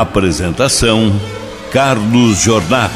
Apresentação: Carlos Jornada.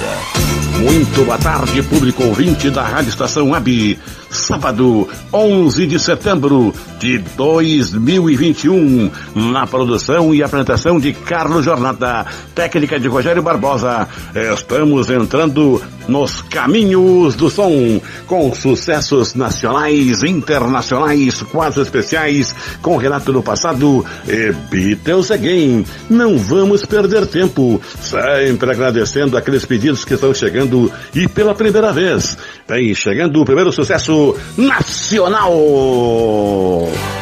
Muito boa tarde, público ouvinte da Rádio Estação Web. Sábado, 11 de setembro de 2021. Na produção e apresentação de Carlos Jornada, técnica de Rogério Barbosa. Estamos entrando nos caminhos do som, com sucessos nacionais, internacionais, quase especiais, com relato do passado e Beatles Again. Não vamos perder tempo, sempre agradecendo aqueles pedidos que estão chegando e pela primeira vez, vem chegando o primeiro sucesso nacional. Whoa.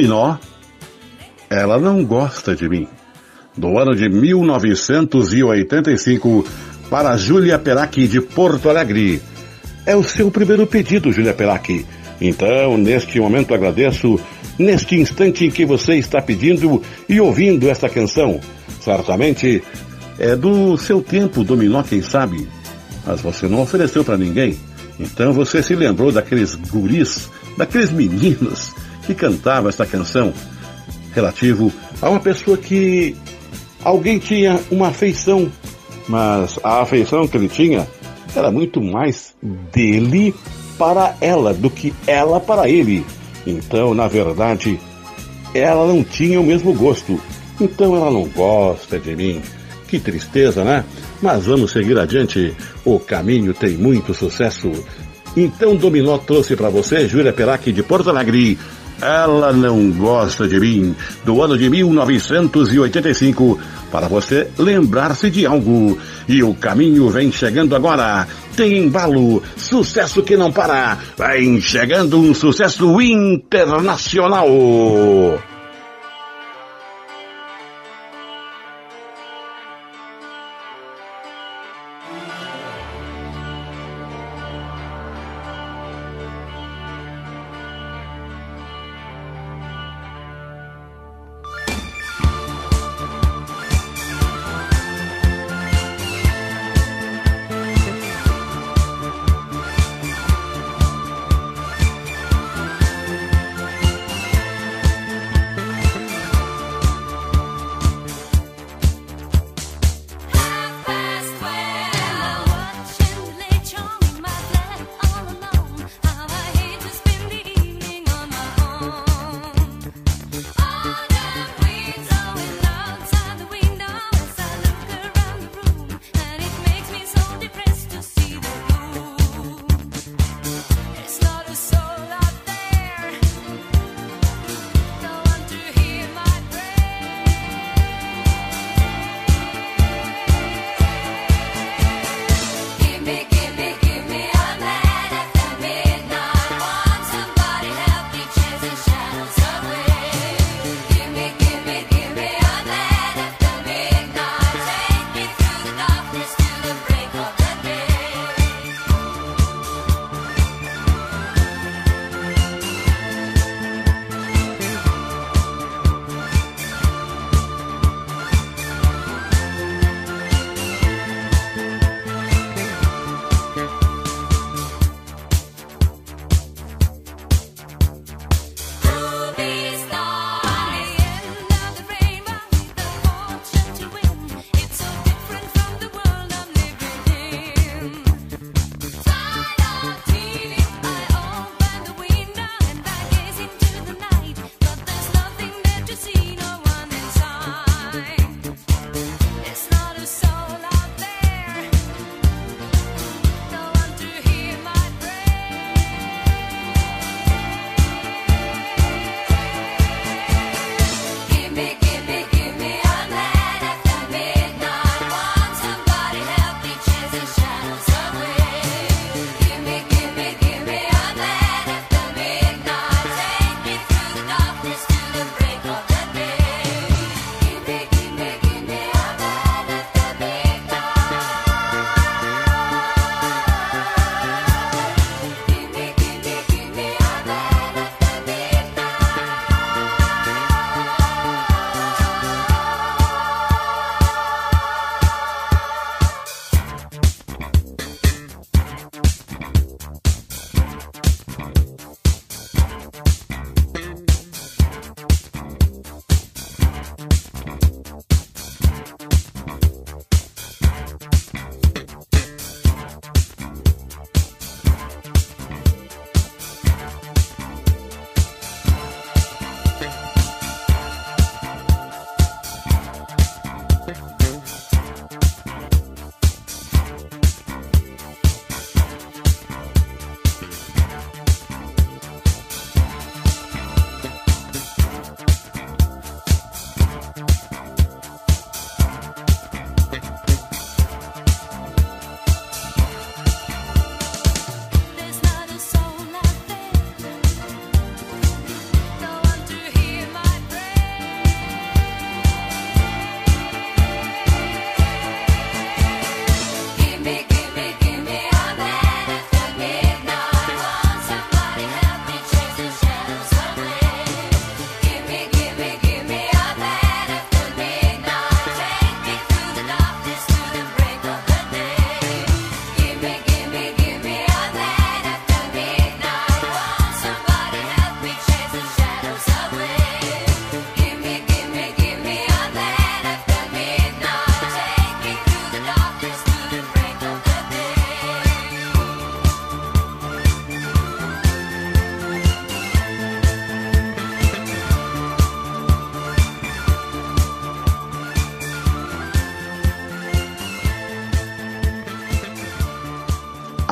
Dominó, Ela Não Gosta de Mim, do ano de 1985, para Júlia Perac de Porto Alegre. É o seu primeiro pedido, Júlia Perac. Então, neste momento, agradeço neste instante em que você está pedindo e ouvindo esta canção. Certamente é do seu tempo, Dominó, quem sabe? Mas você não ofereceu para ninguém. Então você se lembrou daqueles guris, daqueles meninos que cantavam esta canção relativo a uma pessoa que alguém tinha uma afeição, mas a afeição que ele tinha era muito mais dele para ela do que ela para ele. Então, na verdade, ela não tinha o mesmo gosto. Então ela não gosta de mim. Que tristeza, né? Mas vamos seguir adiante. O caminho tem muito sucesso. Então Dominó trouxe para você Júlia Perac de Porto Alegre ela não gosta de mim, do ano de 1985, para você lembrar-se de algo. E o caminho vem chegando agora. Tem embalo, sucesso que não para. Vem chegando um sucesso internacional.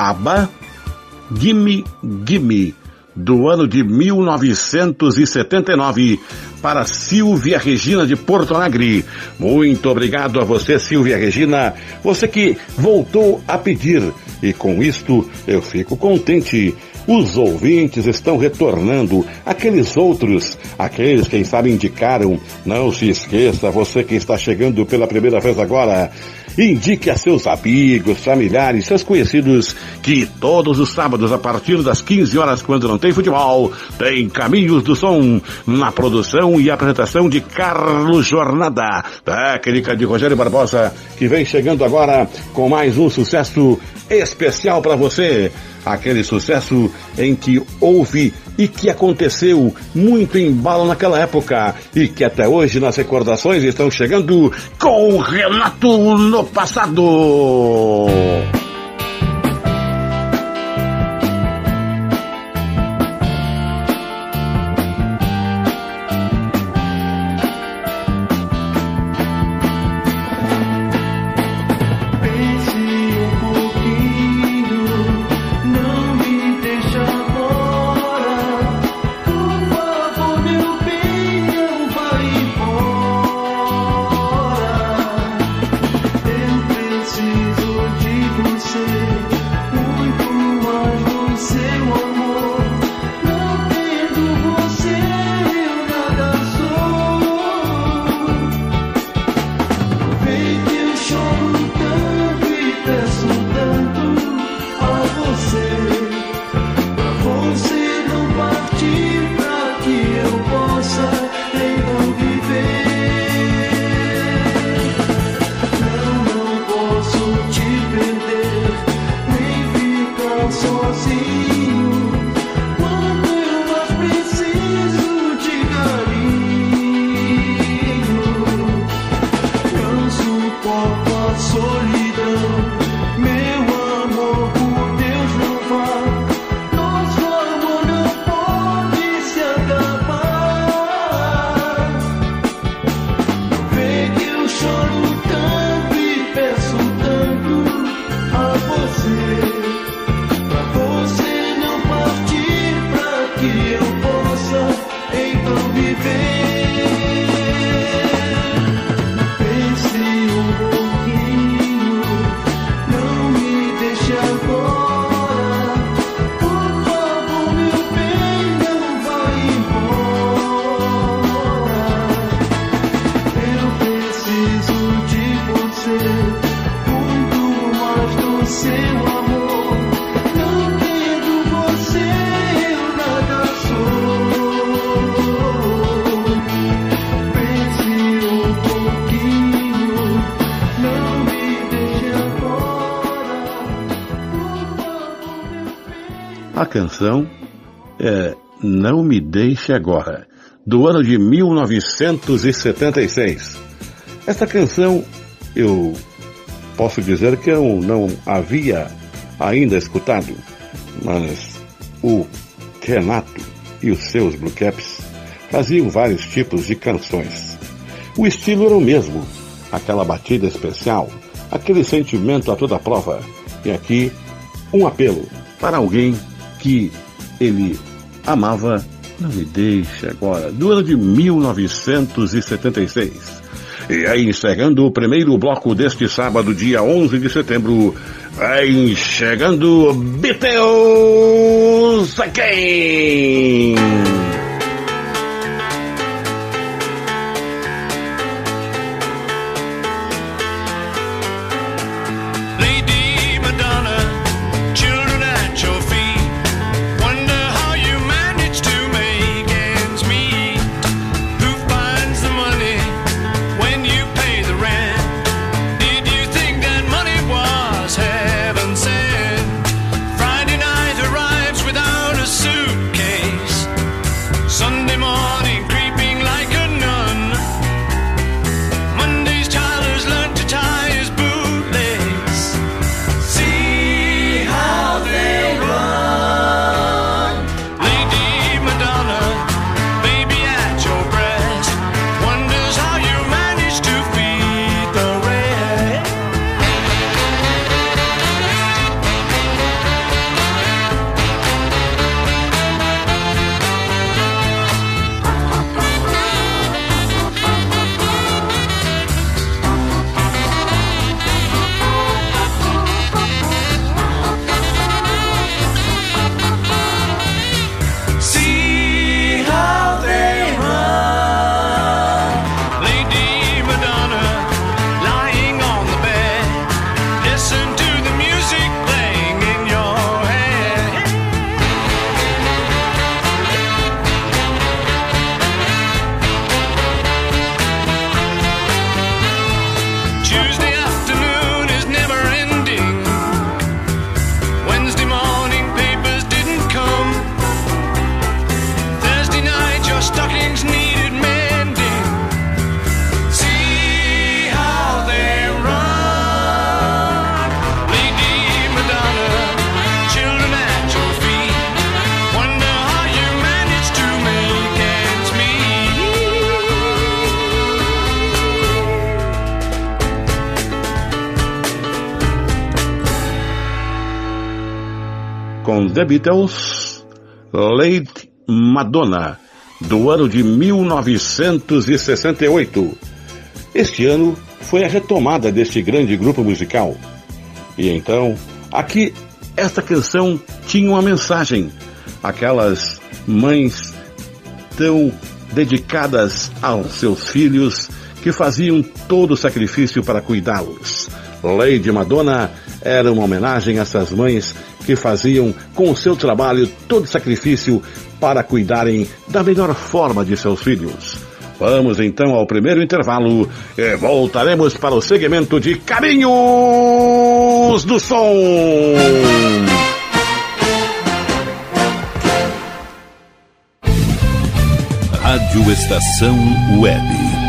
ABBA, Gimme Gimme, do ano de 1979, para Silvia Regina de Porto Alegre. Muito obrigado a você, Silvia Regina, você que voltou a pedir. E com isto eu fico contente. Os ouvintes estão retornando, aqueles outros, aqueles quem sabe indicaram. Não se esqueça, você que está chegando pela primeira vez agora, Indique a seus amigos, familiares, seus conhecidos que todos os sábados, a partir das 15 horas, quando não tem futebol, tem Caminhos do Som na produção e apresentação de Carlos Jornada, técnica de Rogério Barbosa, que vem chegando agora com mais um sucesso especial para você. Aquele sucesso em que houve e que aconteceu muito embalo naquela época e que até hoje nas recordações estão chegando com Renato no passado. Canção é Não Me Deixe Agora, do ano de 1976. Esta canção eu posso dizer que eu não havia ainda escutado, mas o Renato e os seus Blue Caps faziam vários tipos de canções. O estilo era o mesmo, aquela batida especial, aquele sentimento a toda prova. E aqui, um apelo para alguém que ele amava Não Me Deixe Agora, do ano de 1976. E aí, encerrando o primeiro bloco deste sábado, dia 11 de setembro, vai chegando Beatles Again! The Beatles, Lady Madonna, do ano de 1968. Este ano foi a retomada deste grande grupo musical. E então, aqui, esta canção tinha uma mensagem. Aquelas mães tão dedicadas aos seus filhos que faziam todo o sacrifício para cuidá-los. Lady Madonna era uma homenagem a essas mães que faziam com o seu trabalho todo sacrifício para cuidarem da melhor forma de seus filhos. Vamos então ao primeiro intervalo e voltaremos para o segmento de Carinhos do Som. Rádio Estação Web.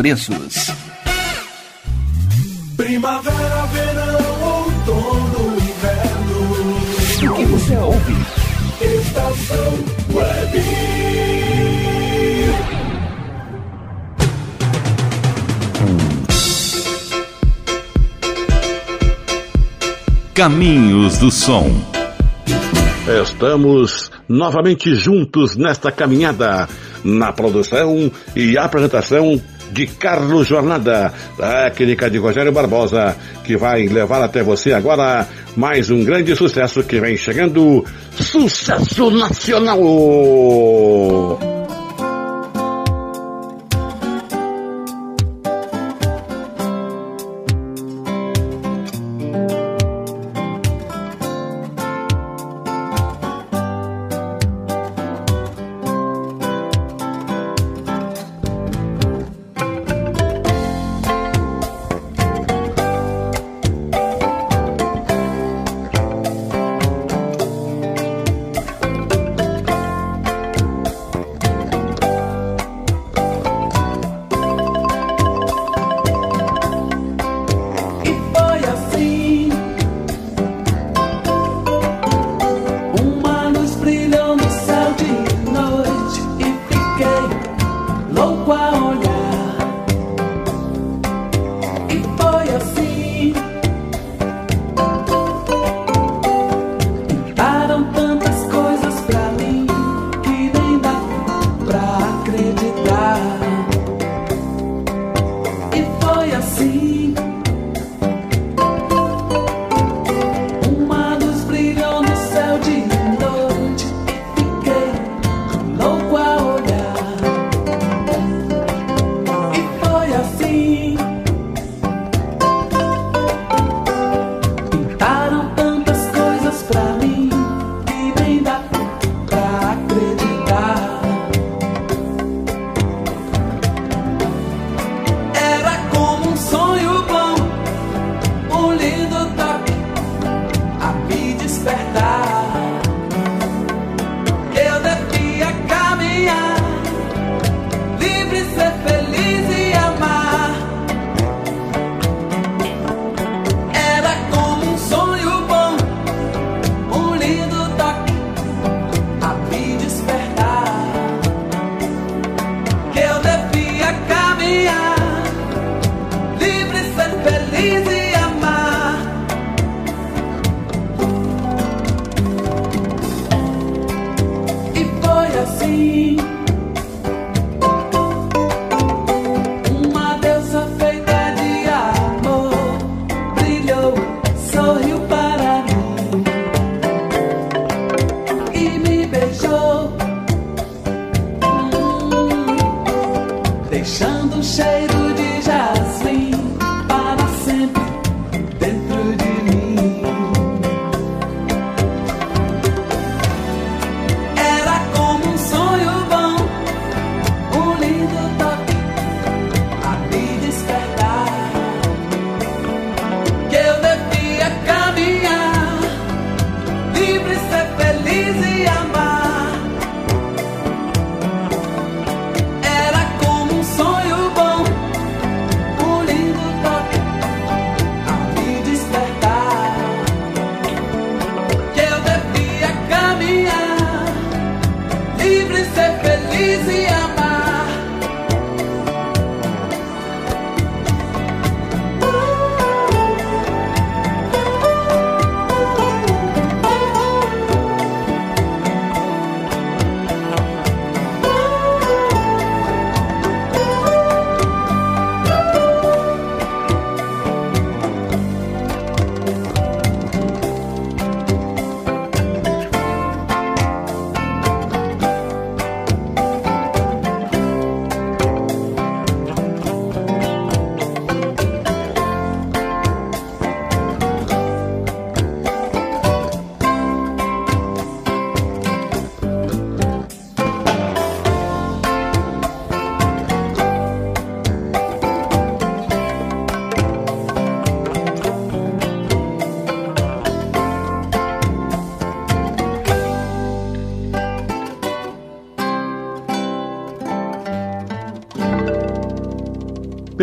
preços. Primavera, verão, outono, inverno. O que você ouve? Estação Web. Caminhos do Som. Estamos novamente juntos nesta caminhada, na produção e apresentação de Carlos Jornada, técnica de Rogério Barbosa, que vai levar até você agora mais um grande sucesso que vem chegando, sucesso nacional!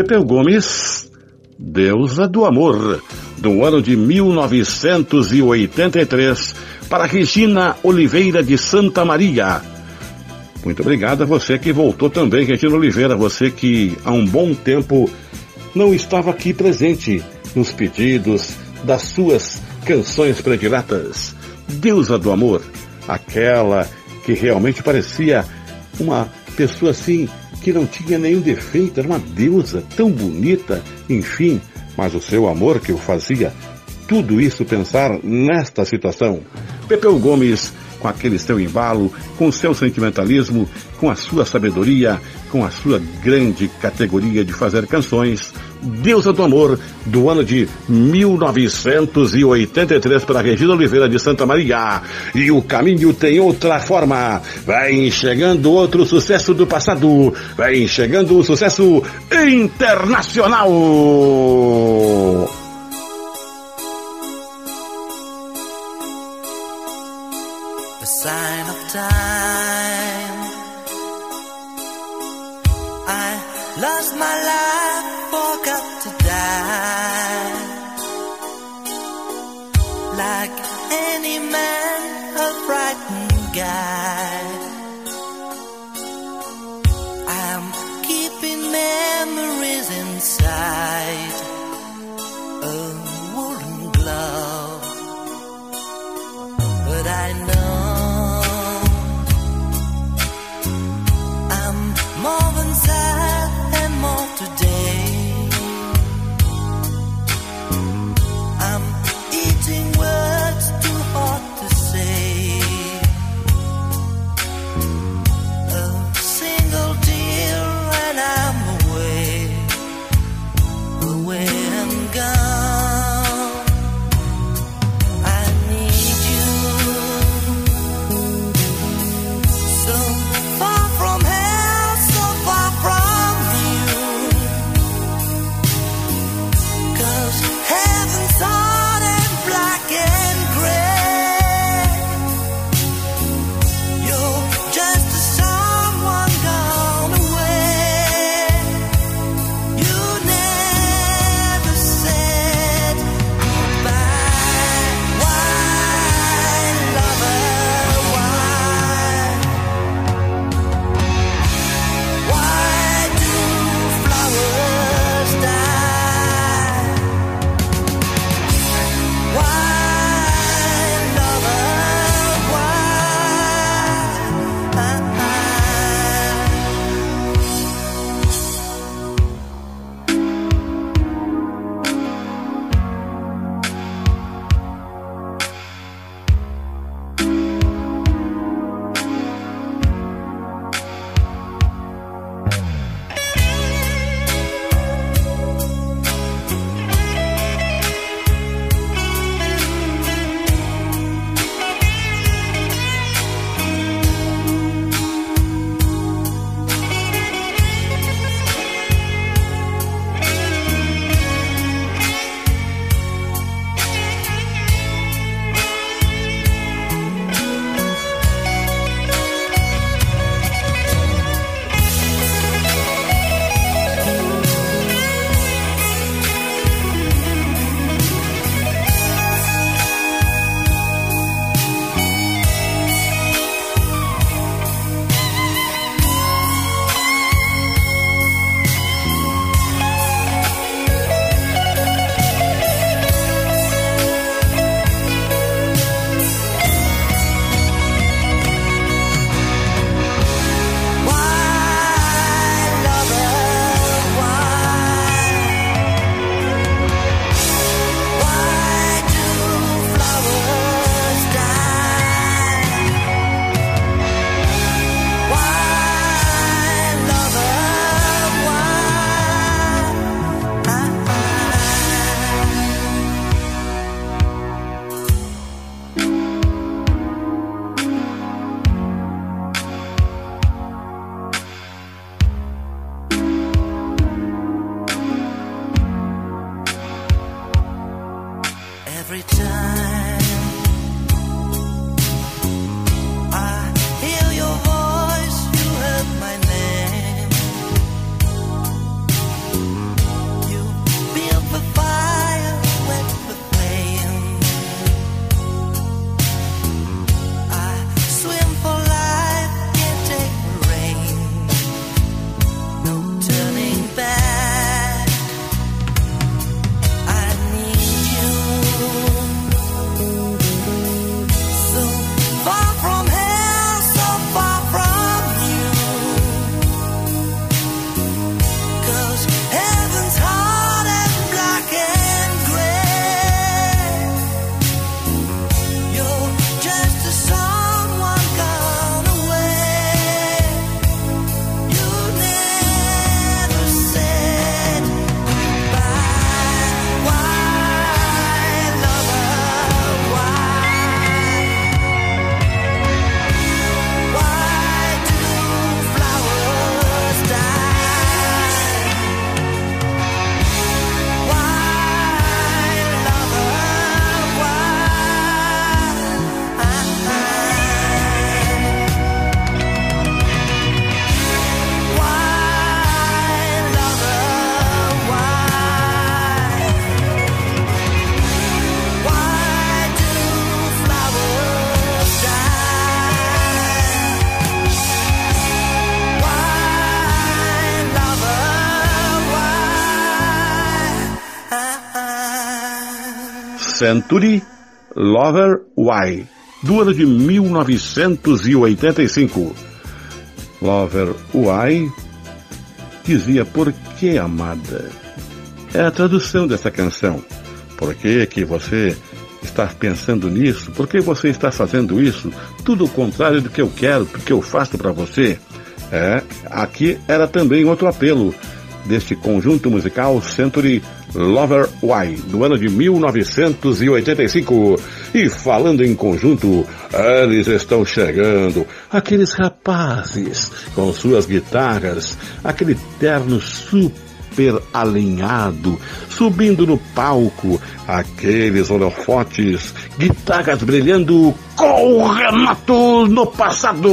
Pepeu Gomes, Deusa do Amor, do ano de 1983, para Regina Oliveira de Santa Maria. Muito obrigado a você que voltou também, Regina Oliveira, você que há um bom tempo não estava aqui presente nos pedidos das suas canções prediletas. Deusa do Amor, aquela que realmente parecia uma pessoa assim que não tinha nenhum defeito, era uma deusa tão bonita, enfim, mas o seu amor que o fazia tudo isso pensar nesta situação. Pepeu Gomes, com aquele seu embalo, com seu sentimentalismo, com a sua sabedoria, com a sua grande categoria de fazer canções, Deusa do Amor, do ano de 1983 para Regina Oliveira de Santa Maria. E o caminho tem outra forma. Vai chegando outro sucesso do passado. Vai chegando um sucesso internacional. Sign of time. Century Lover Why, do ano de 1985. Lover Why dizia por que amada? É a tradução dessa canção. Por que que você está pensando nisso? Por que você está fazendo isso? Tudo o contrário do que eu quero, do que eu faço para você. É, aqui era também outro apelo deste conjunto musical Century Lover Why, do ano de 1985. E falando em conjunto, eles estão chegando, aqueles rapazes com suas guitarras, aquele terno super alinhado, subindo no palco, aqueles holofotes, guitarras brilhando com o Renato no passado.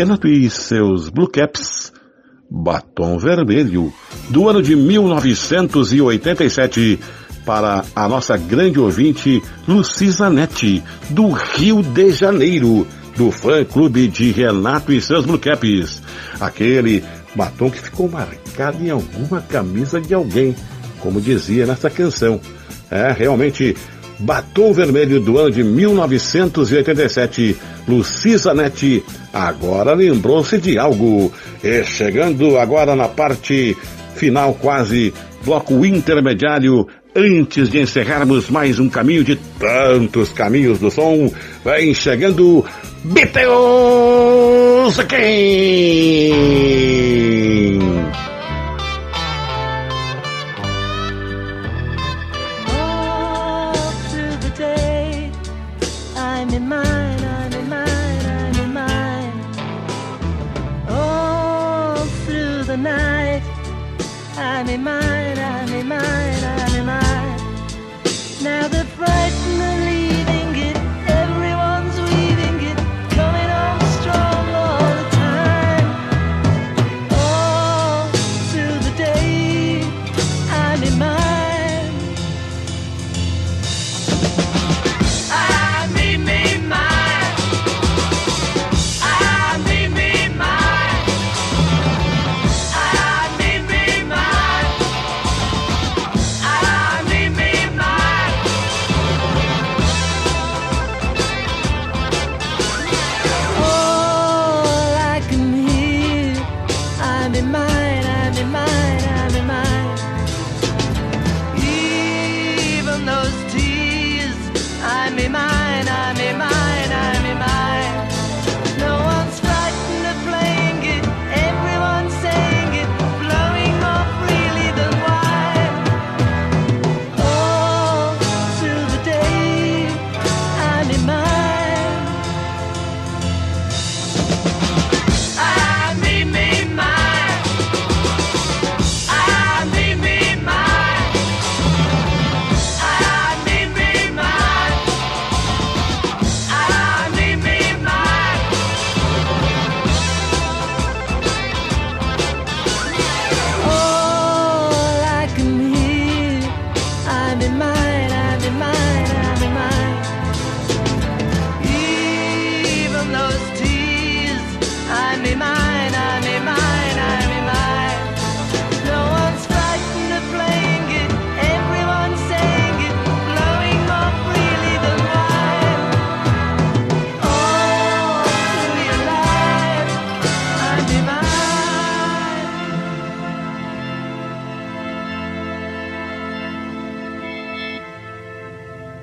Renato e seus Blue Caps, Batom Vermelho, do ano de 1987, para a nossa grande ouvinte Lucisa Netti, do Rio de Janeiro, do fã-clube de Renato e seus Blue Caps. Aquele batom que ficou marcado em alguma camisa de alguém, como dizia nessa canção. É, realmente, Batom Vermelho do ano de 1987, Lucisa Netti, agora lembrou-se de algo. E chegando agora na parte final quase, bloco intermediário, antes de encerrarmos mais um caminho de tantos caminhos do som, vem chegando Beatles Again!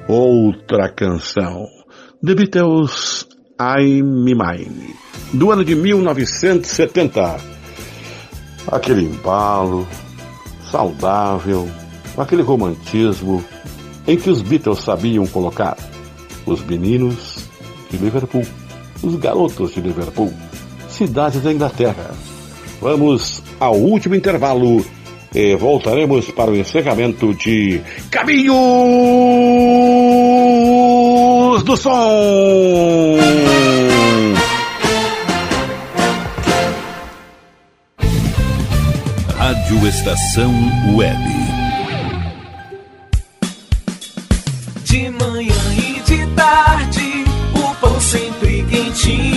Outra canção. The Beatles, I'm Mine, do ano de 1970. Aquele embalo, saudável, aquele romantismo em que os Beatles sabiam colocar os meninos de Liverpool, os garotos de Liverpool, cidades da Inglaterra. Vamos ao último intervalo e voltaremos para o encerramento de Caminhos do Som. Rádio Estação Web. De manhã e de tarde, o pão sempre quentinho.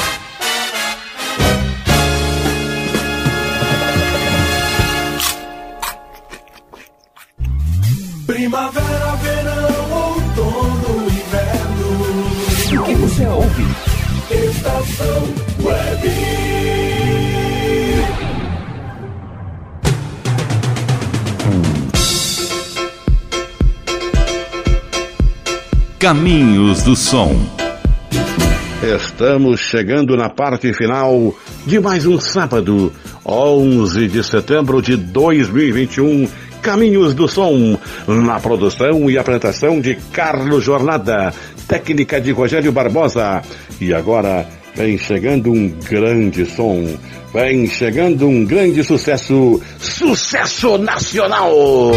Caminhos do Som. Estamos chegando na parte final de mais um sábado, 11 de setembro de 2021. Caminhos do Som, na produção e apresentação de Carlos Jornada, técnica de Rogério Barbosa. E agora vem chegando um grande som, vem chegando um grande sucesso, sucesso nacional!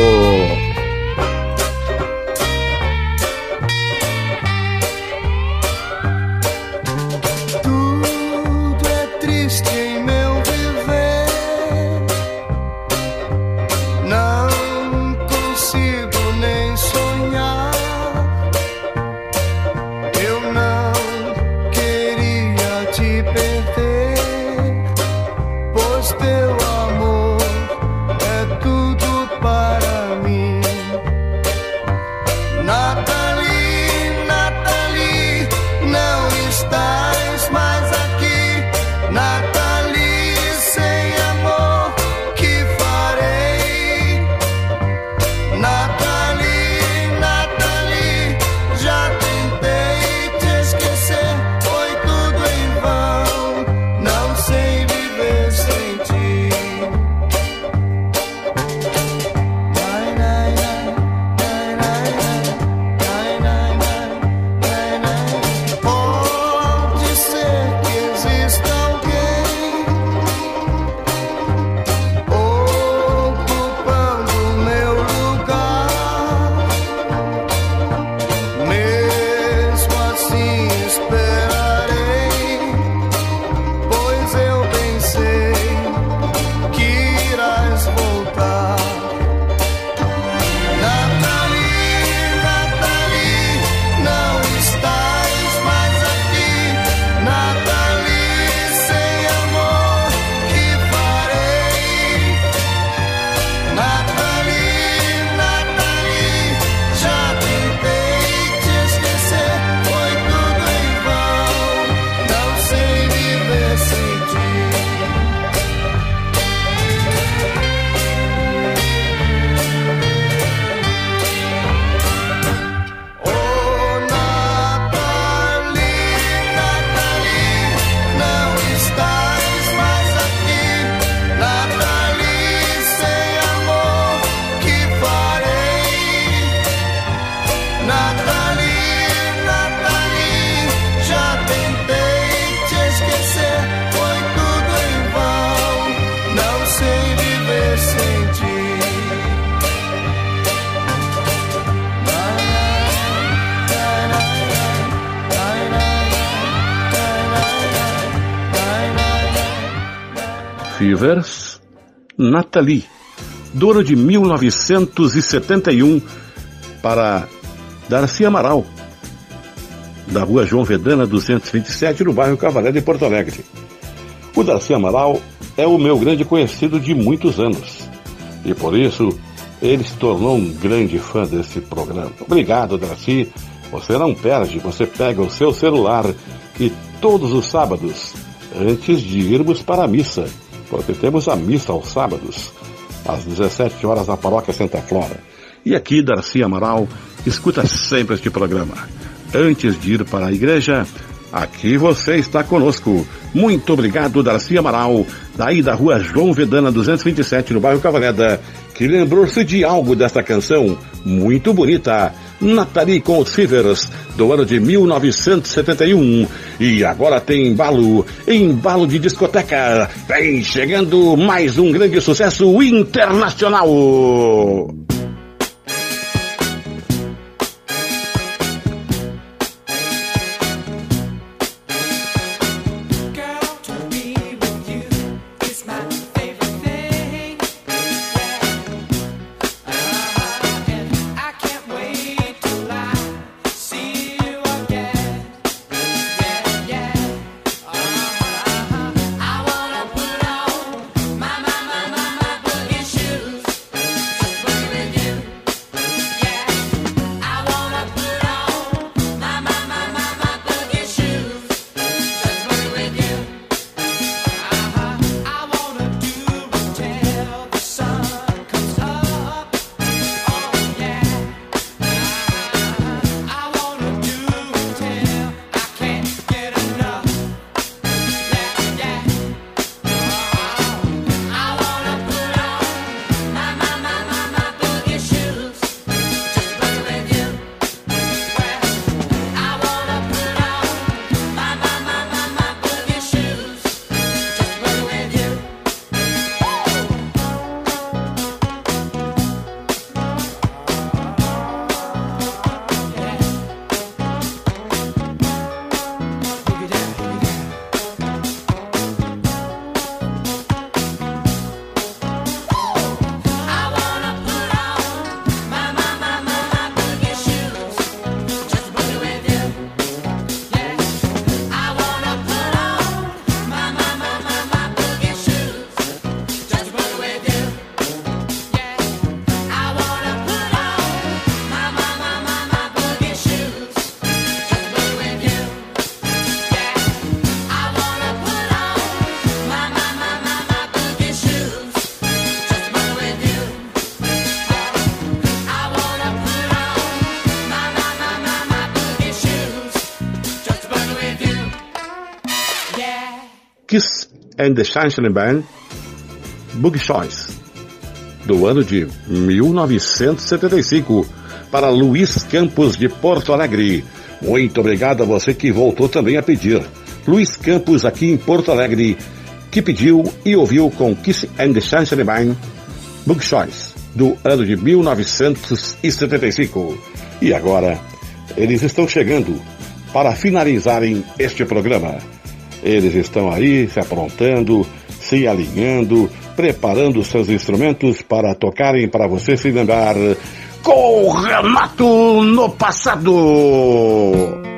Nathalie, do ano de 1971, para Darcy Amaral, da rua João Vedana 227, no bairro Cavalé de Porto Alegre. O Darcy Amaral é o meu grande conhecido de muitos anos. E por isso, ele se tornou um grande fã desse programa. Obrigado, Darcy. Você não perde, você pega o seu celular e todos os sábados, antes de irmos para a missa, porque temos a missa aos sábados, às 17 horas na paróquia Santa Flora. E aqui, Darcy Amaral escuta sempre este programa. Antes de ir para a igreja, aqui você está conosco. Muito obrigado, Darcy Amaral, daí da rua João Vedana 227, no bairro Cavaleda, que lembrou-se de algo desta canção muito bonita. Nathalie com os Fevers, do ano de 1971. E agora tem embalo, embalo de discoteca. Vem chegando mais um grande sucesso internacional. And the Sunshine Band, Boogie Choice, do ano de 1975, para Luiz Campos de Porto Alegre. Muito obrigado a você que voltou também a pedir. Luiz Campos, aqui em Porto Alegre, que pediu e ouviu com Kiss and the Sunshine Book Choice, do ano de 1975. E agora, eles estão chegando para finalizarem este programa. Eles estão aí se aprontando, se alinhando, preparando seus instrumentos para tocarem para você se lembrar com Renato no passado.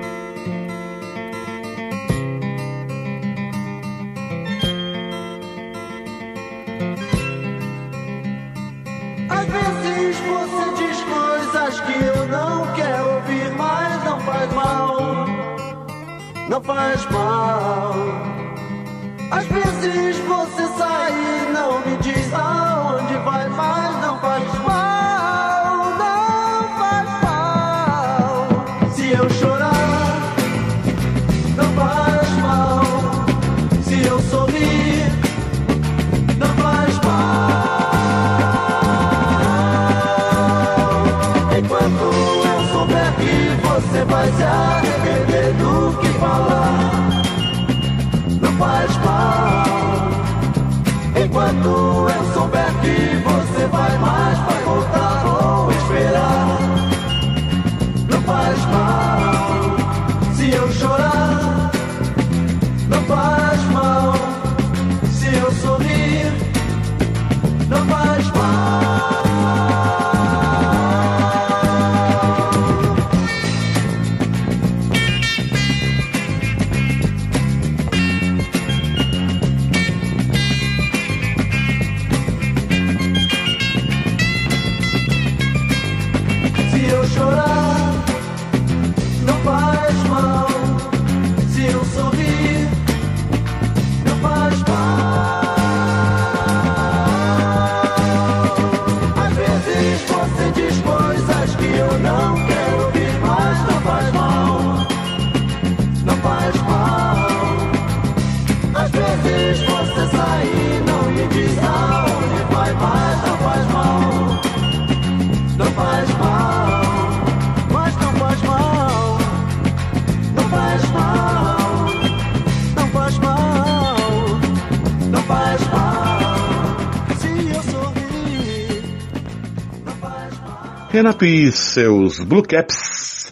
E seus Blue Caps,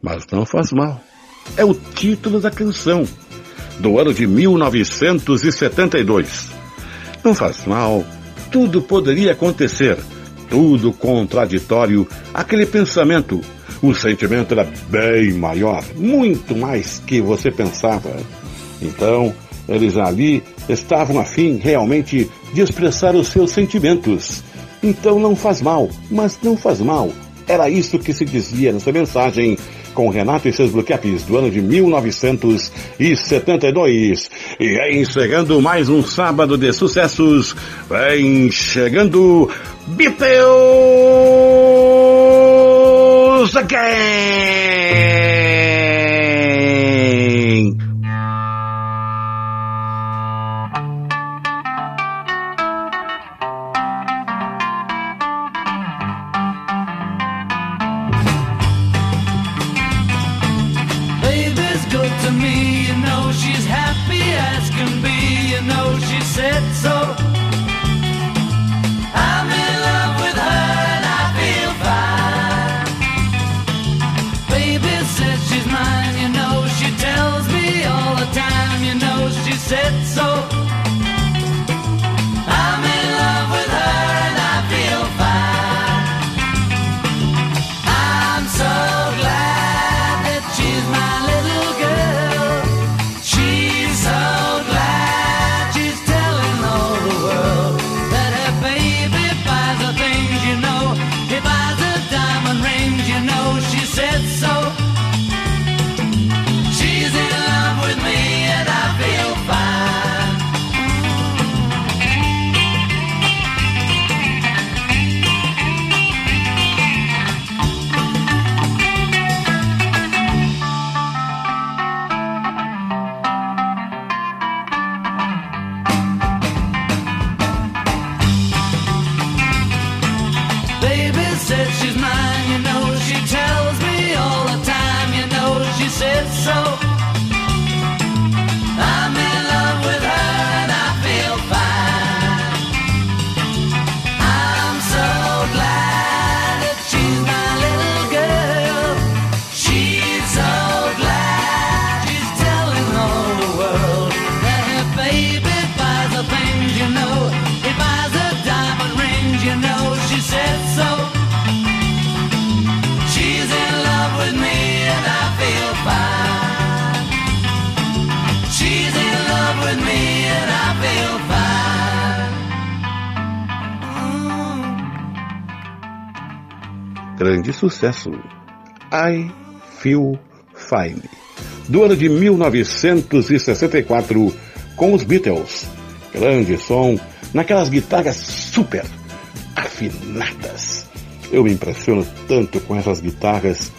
mas não faz mal. É o título da canção, do ano de 1972. Não faz mal, tudo poderia acontecer, tudo contraditório, aquele pensamento. O sentimento era bem maior, muito mais que você pensava. Então, eles ali estavam afim realmente de expressar os seus sentimentos. Então não faz mal, mas não faz mal. Era isso que se dizia nessa mensagem com Renato e seus Caps do ano de 1972. E vem chegando mais um sábado de sucessos. Vem chegando Beatles Again! Sucesso. I Feel Fine. Do ano de 1964, com os Beatles. Grande som, naquelas guitarras super afinadas. Eu me impressiono tanto com essas guitarras.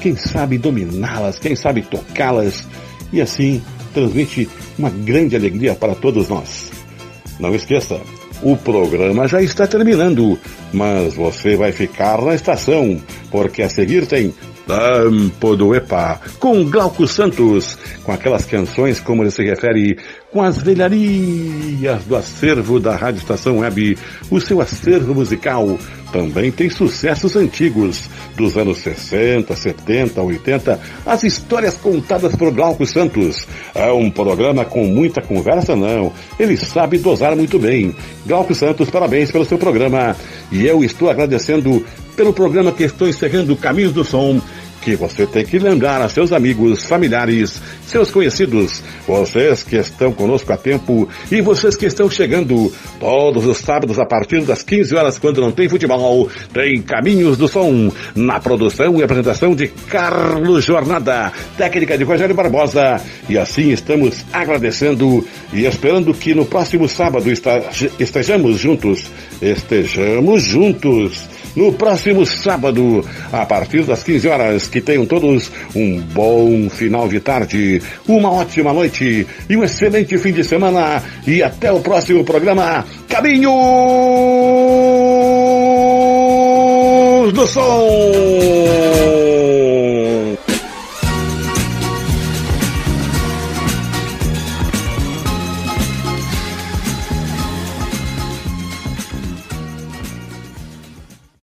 Quem sabe dominá-las, quem sabe tocá-las e assim transmite uma grande alegria para todos nós. Não esqueça, o programa já está terminando, mas você vai ficar na estação, porque a seguir tem Tempo do EPA, com Glauco Santos, com aquelas canções, como ele se refere, com as velharias do acervo da Rádio Estação Web, o seu acervo musical. Também tem sucessos antigos, dos anos 60, 70, 80, as histórias contadas por Glauco Santos. É um programa com muita conversa, não. Ele sabe dosar muito bem. Glauco Santos, parabéns pelo seu programa. E eu estou agradecendo pelo programa que estou encerrando Caminhos do Som, que você tem que lembrar a seus amigos, familiares, seus conhecidos, vocês que estão conosco há tempo e vocês que estão chegando todos os sábados a partir das 15 horas, quando não tem futebol, tem Caminhos do Som, na produção e apresentação de Carlos Jornada, técnica de Rogério Barbosa. E assim estamos agradecendo e esperando que no próximo sábado estejamos juntos, estejamos juntos no próximo sábado, a partir das 15 horas. Que tenham todos um bom final de tarde, uma ótima noite e um excelente fim de semana. E até o próximo programa Caminhos do Som.